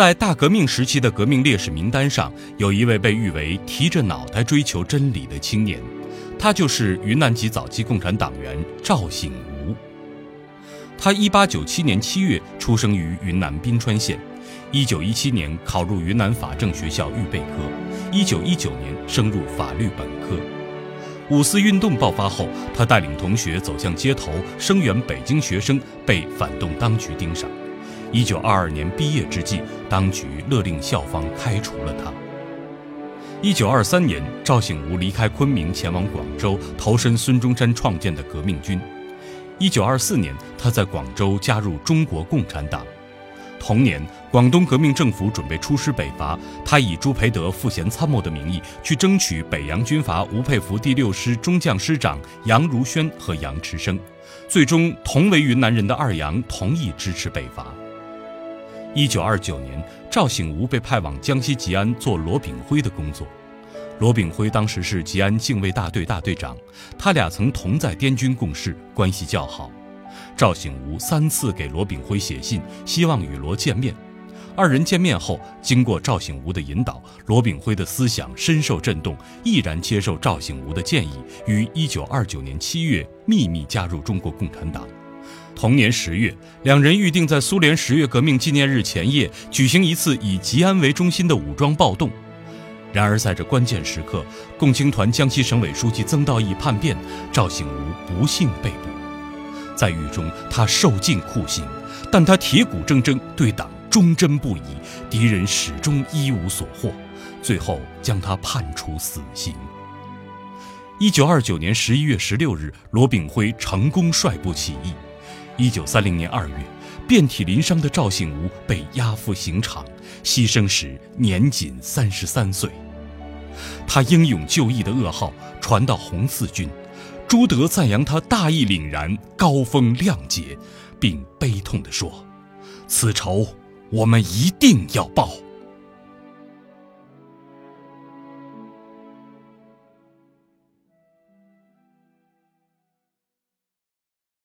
在大革命时期的革命烈士名单上，有一位被誉为提着脑袋追求真理的青年，他就是云南籍早期共产党员赵醒吾。他1897年7月出生于云南宾川县，1917年考入云南法政学校预备科，1919年升入法律本科。五四运动爆发后，他带领同学走向街头声援北京学生，被反动当局盯上。一九二二年毕业之际，当局勒令校方开除了他。一九二三年，赵醒吾离开昆明，前往广州投身孙中山创建的革命军。一九二四年，他在广州加入中国共产党。同年，广东革命政府准备出师北伐，他以朱培德副衔参谋的名义去争取北洋军阀吴佩孚第六师中将师长杨如轩和杨池生，最终同为云南人的二杨同意支持北伐。一九二九年，赵醒吾被派往江西吉安做罗炳辉的工作。罗炳辉当时是吉安警卫大队大队长，他俩曾同在滇军共事，关系较好。赵醒吾三次给罗炳辉写信，希望与罗见面。二人见面后，经过赵醒吾的引导，罗炳辉的思想深受震动，毅然接受赵醒吾的建议，于一九二九年七月秘密加入中国共产党。同年十月，两人预定在苏联十月革命纪念日前夜举行一次以吉安为中心的武装暴动。然而，在这关键时刻，共青团江西省委书记曾道义叛变，赵醒吾不幸被捕。在狱中，他受尽酷刑，但他铁骨铮铮，对党忠贞不移，敌人始终一无所获，最后将他判处死刑。一九二九年十一月十六日，罗炳辉成功率部起义。一九三零年二月，遍体鳞伤的赵醒吾被押赴刑场，牺牲时年仅三十三岁。他英勇就义的噩耗传到红四军，朱德赞扬他大义凛然、高风亮节，并悲痛地说：“此仇我们一定要报。”